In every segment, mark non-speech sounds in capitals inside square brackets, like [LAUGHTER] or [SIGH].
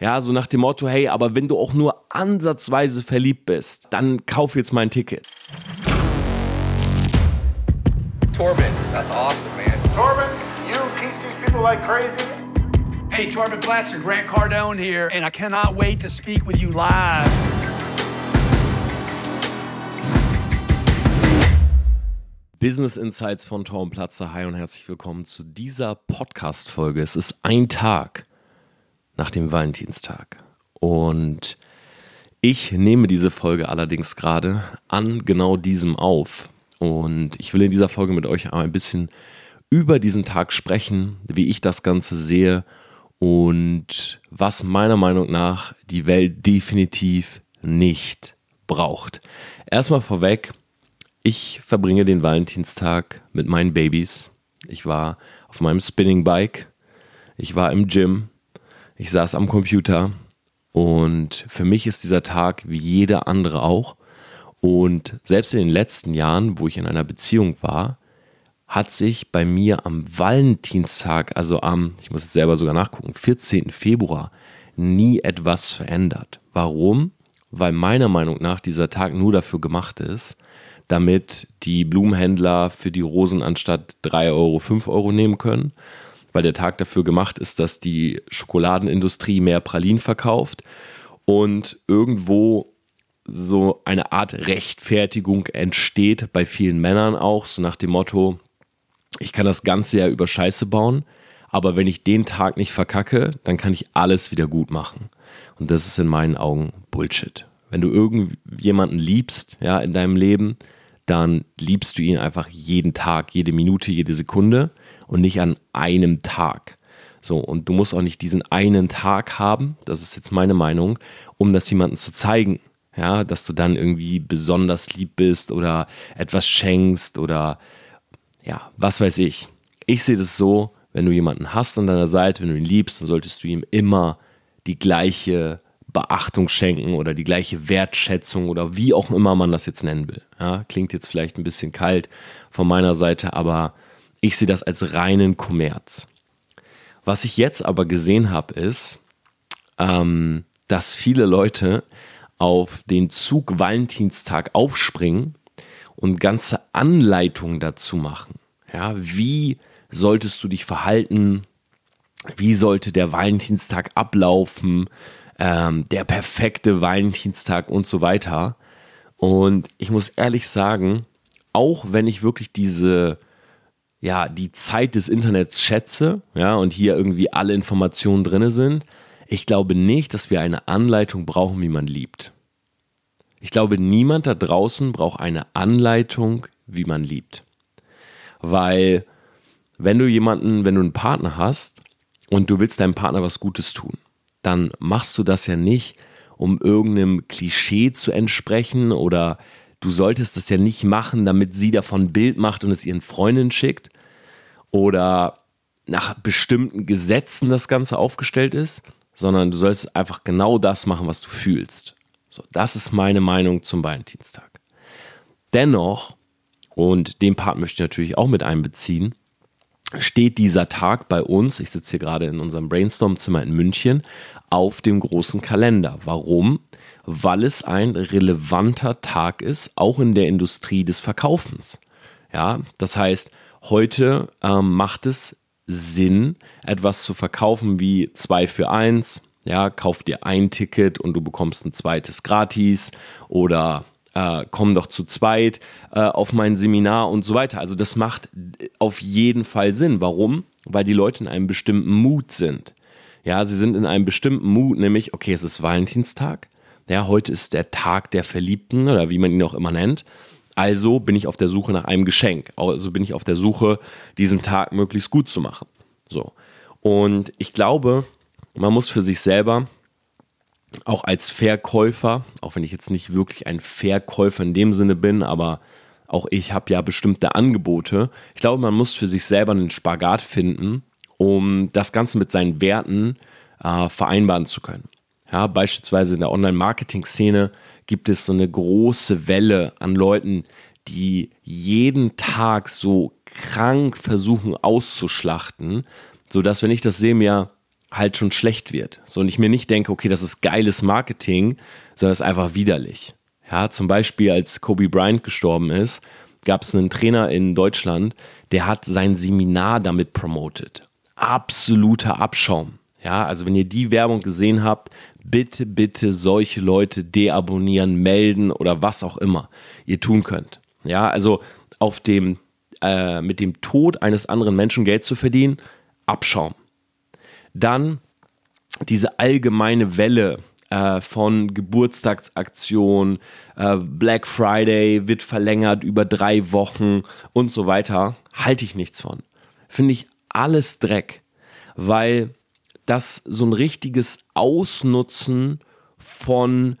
Ja, so nach dem Motto, hey, aber wenn du auch nur ansatzweise verliebt bist, dann kauf jetzt mein Ticket. Torben, that's awesome, man. Torben, you teach these people like crazy. Hey, Torben Blatcher, Grant Cardone here, and I cannot wait to speak with you live. Business Insights von Torben Platzer. Hi und herzlich willkommen zu dieser Podcast-Folge. Es ist ein Tag nach dem Valentinstag. Und ich nehme diese Folge allerdings gerade an genau diesem auf. Und ich will in dieser Folge mit euch ein bisschen über diesen Tag sprechen, wie ich das Ganze sehe und was meiner Meinung nach die Welt definitiv nicht braucht. Erstmal vorweg, ich verbringe den Valentinstag mit meinen Babys. Ich war auf meinem Spinning Bike, ich war im Gym, ich saß am Computer und für mich ist dieser Tag wie jeder andere auch. Und selbst in den letzten Jahren, wo ich in einer Beziehung war, hat sich bei mir am Valentinstag, also am, ich muss jetzt selber sogar nachgucken, 14. Februar, nie etwas verändert. Warum? Weil meiner Meinung nach dieser Tag nur dafür gemacht ist, damit die Blumenhändler für die Rosen anstatt 3 Euro 5 Euro nehmen können weil der Tag dafür gemacht ist, dass die Schokoladenindustrie mehr Pralinen verkauft und irgendwo so eine Art Rechtfertigung entsteht bei vielen Männern auch, so nach dem Motto, ich kann das ganze Jahr über Scheiße bauen, aber wenn ich den Tag nicht verkacke, dann kann ich alles wieder gut machen. Und das ist in meinen Augen Bullshit. Wenn du irgendjemanden liebst, ja, in deinem Leben, dann liebst du ihn einfach jeden Tag, jede Minute, jede Sekunde und nicht an einem Tag. So, und du musst auch nicht diesen einen Tag haben, das ist jetzt meine Meinung, um das jemandem zu zeigen. Ja, dass du dann irgendwie besonders lieb bist oder etwas schenkst oder ja, was weiß ich. Ich sehe das so, wenn du jemanden hast an deiner Seite, wenn du ihn liebst, dann solltest du ihm immer die gleiche Beachtung schenken oder die gleiche Wertschätzung oder wie auch immer man das jetzt nennen will. Ja, klingt jetzt vielleicht ein bisschen kalt von meiner Seite, aber ich sehe das als reinen Kommerz. Was ich jetzt aber gesehen habe, ist, ähm, dass viele Leute auf den Zug Valentinstag aufspringen und ganze Anleitungen dazu machen. Ja, wie solltest du dich verhalten? Wie sollte der Valentinstag ablaufen? Ähm, der perfekte Valentinstag und so weiter. Und ich muss ehrlich sagen, auch wenn ich wirklich diese ja, die Zeit des Internets schätze, ja, und hier irgendwie alle Informationen drin sind, ich glaube nicht, dass wir eine Anleitung brauchen, wie man liebt. Ich glaube, niemand da draußen braucht eine Anleitung, wie man liebt. Weil, wenn du jemanden, wenn du einen Partner hast und du willst deinem Partner was Gutes tun, dann machst du das ja nicht, um irgendeinem Klischee zu entsprechen oder du solltest das ja nicht machen, damit sie davon ein Bild macht und es ihren Freundinnen schickt, oder nach bestimmten Gesetzen das Ganze aufgestellt ist, sondern du sollst einfach genau das machen, was du fühlst. So, das ist meine Meinung zum Valentinstag. Dennoch, und den Part möchte ich natürlich auch mit einbeziehen, steht dieser Tag bei uns, ich sitze hier gerade in unserem Brainstorm-Zimmer in München, auf dem großen Kalender. Warum? Weil es ein relevanter Tag ist, auch in der Industrie des Verkaufens. Ja, das heißt, Heute ähm, macht es Sinn, etwas zu verkaufen wie 2 für 1. Ja, kauf dir ein Ticket und du bekommst ein zweites gratis oder äh, komm doch zu zweit äh, auf mein Seminar und so weiter. Also das macht auf jeden Fall Sinn. Warum? Weil die Leute in einem bestimmten Mut sind. Ja, sie sind in einem bestimmten Mut, nämlich, okay, es ist Valentinstag. Ja, heute ist der Tag der Verliebten oder wie man ihn auch immer nennt. Also bin ich auf der Suche nach einem Geschenk. Also bin ich auf der Suche, diesen Tag möglichst gut zu machen. So. Und ich glaube, man muss für sich selber auch als Verkäufer, auch wenn ich jetzt nicht wirklich ein Verkäufer in dem Sinne bin, aber auch ich habe ja bestimmte Angebote. Ich glaube, man muss für sich selber einen Spagat finden, um das Ganze mit seinen Werten äh, vereinbaren zu können. Ja, beispielsweise in der Online-Marketing-Szene gibt es so eine große Welle an Leuten, die jeden Tag so krank versuchen auszuschlachten, sodass, wenn ich das sehe, mir halt schon schlecht wird. So und ich mir nicht denke, okay, das ist geiles Marketing, sondern es ist einfach widerlich. Ja, zum Beispiel, als Kobe Bryant gestorben ist, gab es einen Trainer in Deutschland, der hat sein Seminar damit promotet. Absoluter Abschaum. Ja, also wenn ihr die Werbung gesehen habt, bitte, bitte solche Leute deabonnieren, melden oder was auch immer ihr tun könnt. Ja, also auf dem, äh, mit dem Tod eines anderen Menschen Geld zu verdienen, Abschaum. Dann diese allgemeine Welle äh, von Geburtstagsaktionen, äh, Black Friday wird verlängert über drei Wochen und so weiter, halte ich nichts von. Finde ich alles Dreck, weil das so ein richtiges Ausnutzen von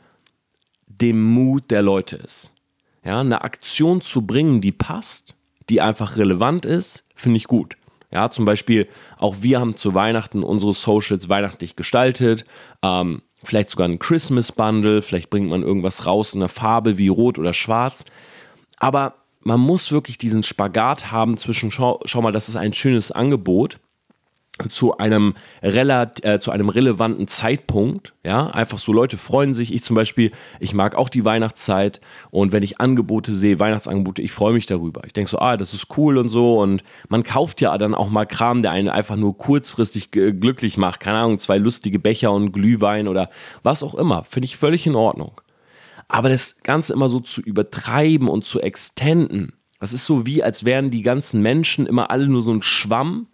dem Mut der Leute ist. Ja, eine Aktion zu bringen, die passt, die einfach relevant ist, finde ich gut. Ja, zum Beispiel, auch wir haben zu Weihnachten unsere Socials weihnachtlich gestaltet. Ähm, vielleicht sogar ein Christmas Bundle, vielleicht bringt man irgendwas raus in der Farbe wie rot oder schwarz. Aber man muss wirklich diesen Spagat haben zwischen, schau, schau mal, das ist ein schönes Angebot zu einem, relat äh, zu einem relevanten Zeitpunkt. Ja, einfach so Leute freuen sich. Ich zum Beispiel, ich mag auch die Weihnachtszeit und wenn ich Angebote sehe, Weihnachtsangebote, ich freue mich darüber. Ich denke so, ah, das ist cool und so und man kauft ja dann auch mal Kram, der einen einfach nur kurzfristig glücklich macht. Keine Ahnung, zwei lustige Becher und Glühwein oder was auch immer. Finde ich völlig in Ordnung. Aber das Ganze immer so zu übertreiben und zu extenden, das ist so wie, als wären die ganzen Menschen immer alle nur so ein Schwamm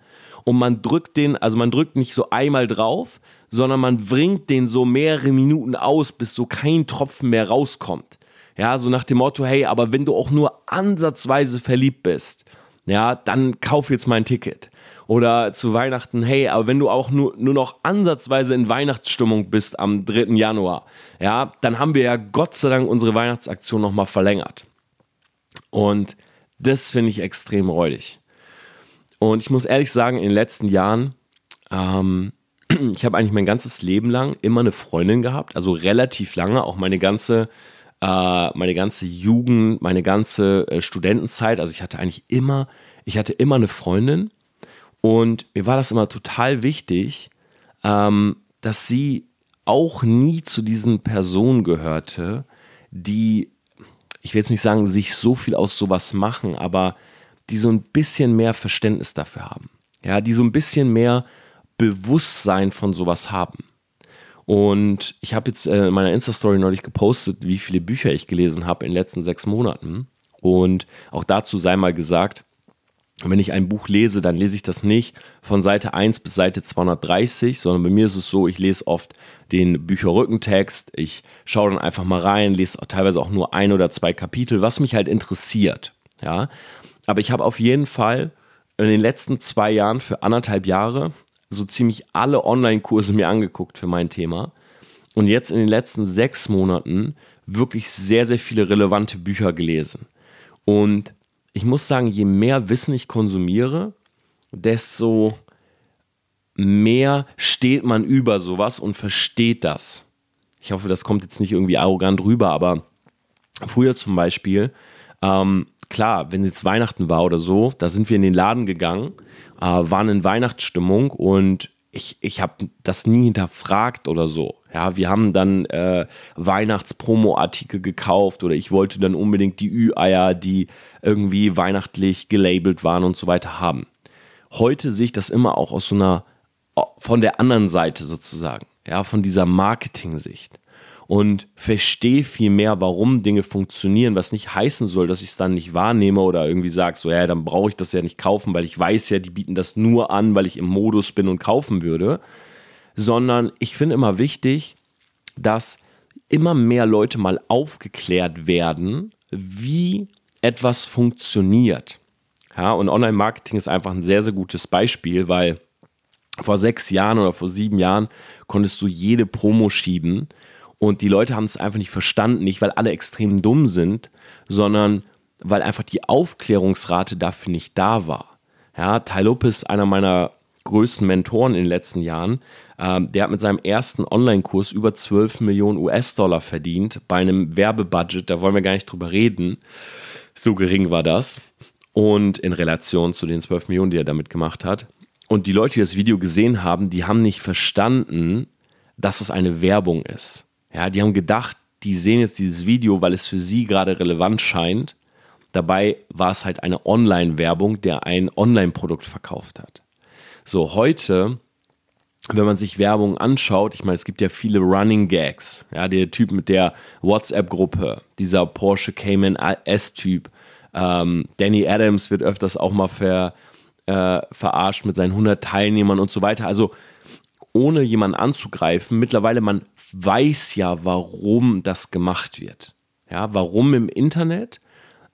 und man drückt den, also man drückt nicht so einmal drauf, sondern man bringt den so mehrere Minuten aus, bis so kein Tropfen mehr rauskommt. Ja, so nach dem Motto, hey, aber wenn du auch nur ansatzweise verliebt bist, ja, dann kauf jetzt mein Ticket. Oder zu Weihnachten, hey, aber wenn du auch nur, nur noch ansatzweise in Weihnachtsstimmung bist am 3. Januar, ja, dann haben wir ja Gott sei Dank unsere Weihnachtsaktion nochmal verlängert. Und das finde ich extrem räudig. Und ich muss ehrlich sagen, in den letzten Jahren, ähm, [CLEARS THROAT] ich habe eigentlich mein ganzes Leben lang immer eine Freundin gehabt, also relativ lange, auch meine ganze, äh, meine ganze Jugend, meine ganze äh, Studentenzeit. Also ich hatte eigentlich immer, ich hatte immer eine Freundin und mir war das immer total wichtig, ähm, dass sie auch nie zu diesen Personen gehörte, die, ich will jetzt nicht sagen, sich so viel aus sowas machen, aber die so ein bisschen mehr Verständnis dafür haben. Ja, die so ein bisschen mehr Bewusstsein von sowas haben. Und ich habe jetzt äh, in meiner Insta-Story neulich gepostet, wie viele Bücher ich gelesen habe in den letzten sechs Monaten. Und auch dazu sei mal gesagt, wenn ich ein Buch lese, dann lese ich das nicht von Seite 1 bis Seite 230, sondern bei mir ist es so, ich lese oft den Bücherrückentext, ich schaue dann einfach mal rein, lese teilweise auch nur ein oder zwei Kapitel, was mich halt interessiert. Ja, aber ich habe auf jeden Fall in den letzten zwei Jahren für anderthalb Jahre so ziemlich alle Online-Kurse mir angeguckt für mein Thema. Und jetzt in den letzten sechs Monaten wirklich sehr, sehr viele relevante Bücher gelesen. Und ich muss sagen, je mehr Wissen ich konsumiere, desto mehr steht man über sowas und versteht das. Ich hoffe, das kommt jetzt nicht irgendwie arrogant rüber, aber früher zum Beispiel ähm, klar, wenn jetzt Weihnachten war oder so, da sind wir in den Laden gegangen, äh, waren in Weihnachtsstimmung und ich, ich habe das nie hinterfragt oder so. Ja, wir haben dann äh, Weihnachtspromo-Artikel gekauft oder ich wollte dann unbedingt die Ü-Eier, die irgendwie weihnachtlich gelabelt waren und so weiter haben. Heute sehe ich das immer auch aus so einer, von der anderen Seite sozusagen, ja, von dieser Marketing-Sicht und verstehe viel mehr, warum Dinge funktionieren, was nicht heißen soll, dass ich es dann nicht wahrnehme oder irgendwie sage, so ja, dann brauche ich das ja nicht kaufen, weil ich weiß ja, die bieten das nur an, weil ich im Modus bin und kaufen würde, sondern ich finde immer wichtig, dass immer mehr Leute mal aufgeklärt werden, wie etwas funktioniert. Ja, und Online-Marketing ist einfach ein sehr, sehr gutes Beispiel, weil vor sechs Jahren oder vor sieben Jahren konntest du jede Promo schieben und die Leute haben es einfach nicht verstanden, nicht weil alle extrem dumm sind, sondern weil einfach die Aufklärungsrate dafür nicht da war. Ja, Ty Lopez, einer meiner größten Mentoren in den letzten Jahren, ähm, der hat mit seinem ersten Online-Kurs über 12 Millionen US-Dollar verdient bei einem Werbebudget, da wollen wir gar nicht drüber reden. So gering war das. Und in Relation zu den 12 Millionen, die er damit gemacht hat. und die Leute, die das Video gesehen haben, die haben nicht verstanden, dass es eine Werbung ist. Ja, die haben gedacht, die sehen jetzt dieses Video, weil es für sie gerade relevant scheint. Dabei war es halt eine Online-Werbung, der ein Online-Produkt verkauft hat. So, heute, wenn man sich Werbung anschaut, ich meine, es gibt ja viele Running Gags. Ja, der Typ mit der WhatsApp-Gruppe, dieser Porsche Cayman S-Typ. Ähm, Danny Adams wird öfters auch mal ver, äh, verarscht mit seinen 100 Teilnehmern und so weiter. Also, ohne jemanden anzugreifen, mittlerweile man weiß ja, warum das gemacht wird. Ja, warum im Internet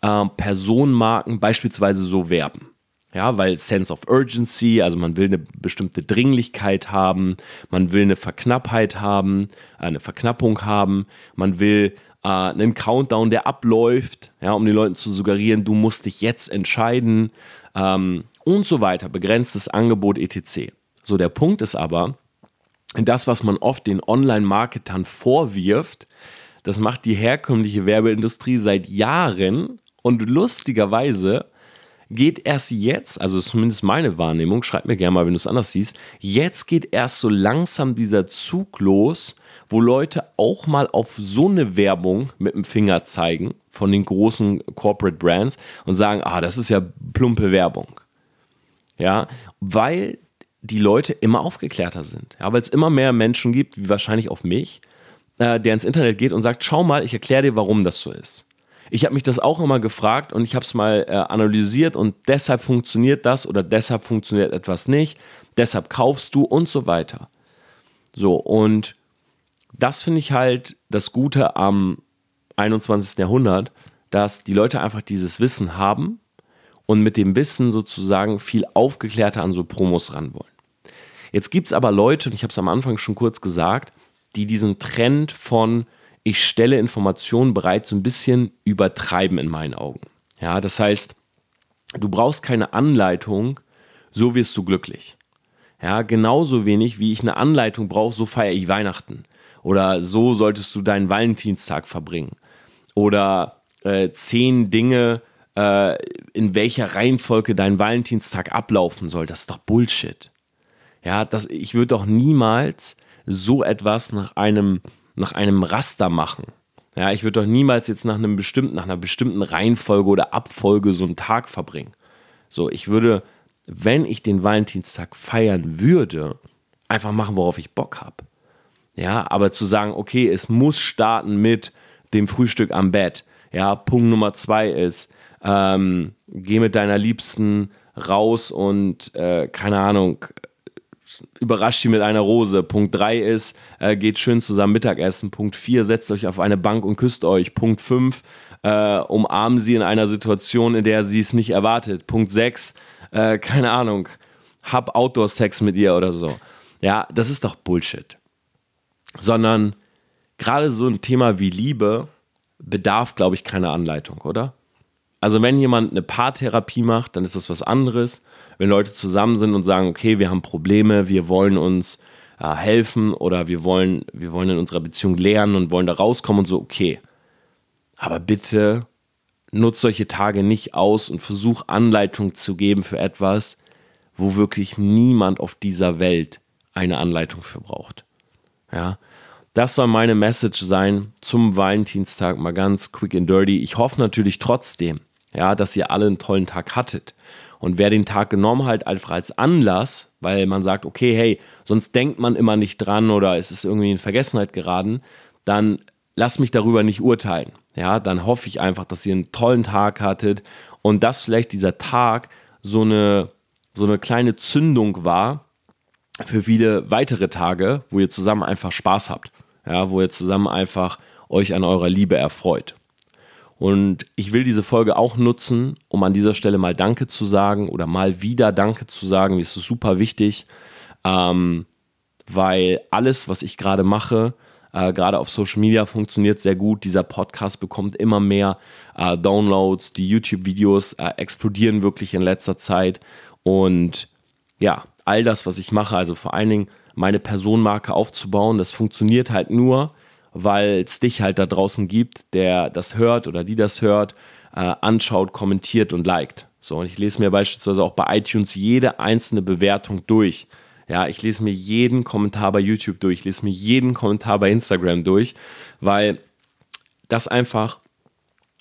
äh, Personenmarken beispielsweise so werben. Ja, weil Sense of Urgency, also man will eine bestimmte Dringlichkeit haben, man will eine Verknappheit haben, äh, eine Verknappung haben, man will äh, einen Countdown, der abläuft, ja, um den Leuten zu suggerieren, du musst dich jetzt entscheiden ähm, und so weiter, begrenztes Angebot etc. So, der Punkt ist aber, das, was man oft den Online-Marketern vorwirft, das macht die herkömmliche Werbeindustrie seit Jahren und lustigerweise geht erst jetzt, also zumindest meine Wahrnehmung, schreib mir gerne mal, wenn du es anders siehst, jetzt geht erst so langsam dieser Zug los, wo Leute auch mal auf so eine Werbung mit dem Finger zeigen von den großen Corporate Brands und sagen, ah, das ist ja plumpe Werbung. Ja, weil die Leute immer aufgeklärter sind. Ja, weil es immer mehr Menschen gibt, wie wahrscheinlich auf mich, äh, der ins Internet geht und sagt, schau mal, ich erkläre dir, warum das so ist. Ich habe mich das auch immer gefragt und ich habe es mal äh, analysiert und deshalb funktioniert das oder deshalb funktioniert etwas nicht, deshalb kaufst du und so weiter. So, und das finde ich halt das Gute am 21. Jahrhundert, dass die Leute einfach dieses Wissen haben und mit dem Wissen sozusagen viel aufgeklärter an so Promos ran wollen. Jetzt gibt es aber Leute, und ich habe es am Anfang schon kurz gesagt, die diesen Trend von ich stelle Informationen bereit so ein bisschen übertreiben in meinen Augen. Ja, das heißt, du brauchst keine Anleitung, so wirst du glücklich. Ja, genauso wenig wie ich eine Anleitung brauche, so feiere ich Weihnachten. Oder so solltest du deinen Valentinstag verbringen. Oder äh, zehn Dinge, äh, in welcher Reihenfolge dein Valentinstag ablaufen soll. Das ist doch Bullshit. Ja, das, ich würde doch niemals so etwas nach einem nach einem Raster machen. Ja, ich würde doch niemals jetzt nach einem bestimmten, nach einer bestimmten Reihenfolge oder Abfolge so einen Tag verbringen. So, ich würde, wenn ich den Valentinstag feiern würde, einfach machen, worauf ich Bock habe. Ja, aber zu sagen, okay, es muss starten mit dem Frühstück am Bett. Ja, Punkt Nummer zwei ist, ähm, geh mit deiner Liebsten raus und äh, keine Ahnung, überrascht sie mit einer Rose. Punkt 3 ist, äh, geht schön zusammen Mittagessen. Punkt 4, setzt euch auf eine Bank und küsst euch. Punkt 5, äh, umarmen sie in einer Situation, in der sie es nicht erwartet. Punkt 6, äh, keine Ahnung, hab Outdoor-Sex mit ihr oder so. Ja, das ist doch Bullshit. Sondern gerade so ein Thema wie Liebe bedarf, glaube ich, keiner Anleitung, oder? Also wenn jemand eine Paartherapie macht, dann ist das was anderes wenn Leute zusammen sind und sagen, okay, wir haben Probleme, wir wollen uns äh, helfen oder wir wollen, wir wollen in unserer Beziehung lernen und wollen da rauskommen und so, okay. Aber bitte nutzt solche Tage nicht aus und versuch Anleitung zu geben für etwas, wo wirklich niemand auf dieser Welt eine Anleitung für braucht. Ja, das soll meine Message sein zum Valentinstag, mal ganz quick and dirty. Ich hoffe natürlich trotzdem, ja, dass ihr alle einen tollen Tag hattet. Und wer den Tag genommen hat, einfach als Anlass, weil man sagt, okay, hey, sonst denkt man immer nicht dran oder es ist irgendwie in Vergessenheit geraten, dann lass mich darüber nicht urteilen. Ja, dann hoffe ich einfach, dass ihr einen tollen Tag hattet und dass vielleicht dieser Tag so eine, so eine kleine Zündung war für viele weitere Tage, wo ihr zusammen einfach Spaß habt. Ja, wo ihr zusammen einfach euch an eurer Liebe erfreut. Und ich will diese Folge auch nutzen, um an dieser Stelle mal Danke zu sagen oder mal wieder Danke zu sagen. Mir ist es super wichtig, ähm, weil alles, was ich gerade mache, äh, gerade auf Social Media funktioniert sehr gut. Dieser Podcast bekommt immer mehr äh, Downloads. Die YouTube-Videos äh, explodieren wirklich in letzter Zeit. Und ja, all das, was ich mache, also vor allen Dingen meine Personenmarke aufzubauen, das funktioniert halt nur, weil es dich halt da draußen gibt, der das hört oder die das hört, äh, anschaut, kommentiert und liked. So, und ich lese mir beispielsweise auch bei iTunes jede einzelne Bewertung durch. Ja, ich lese mir jeden Kommentar bei YouTube durch, ich lese mir jeden Kommentar bei Instagram durch, weil das einfach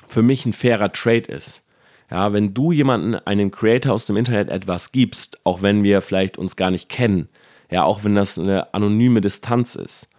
für mich ein fairer Trade ist. Ja, wenn du jemanden, einen Creator aus dem Internet etwas gibst, auch wenn wir vielleicht uns gar nicht kennen, ja, auch wenn das eine anonyme Distanz ist,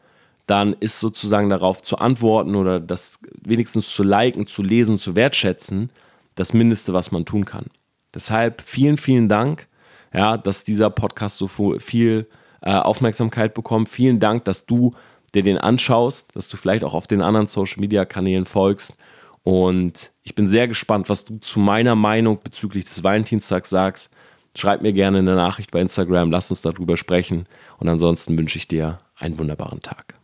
dann ist sozusagen darauf zu antworten oder das wenigstens zu liken, zu lesen, zu wertschätzen, das Mindeste, was man tun kann. Deshalb vielen, vielen Dank, ja, dass dieser Podcast so viel äh, Aufmerksamkeit bekommt. Vielen Dank, dass du dir den anschaust, dass du vielleicht auch auf den anderen Social Media Kanälen folgst. Und ich bin sehr gespannt, was du zu meiner Meinung bezüglich des Valentinstags sagst. Schreib mir gerne eine Nachricht bei Instagram, lass uns darüber sprechen. Und ansonsten wünsche ich dir einen wunderbaren Tag.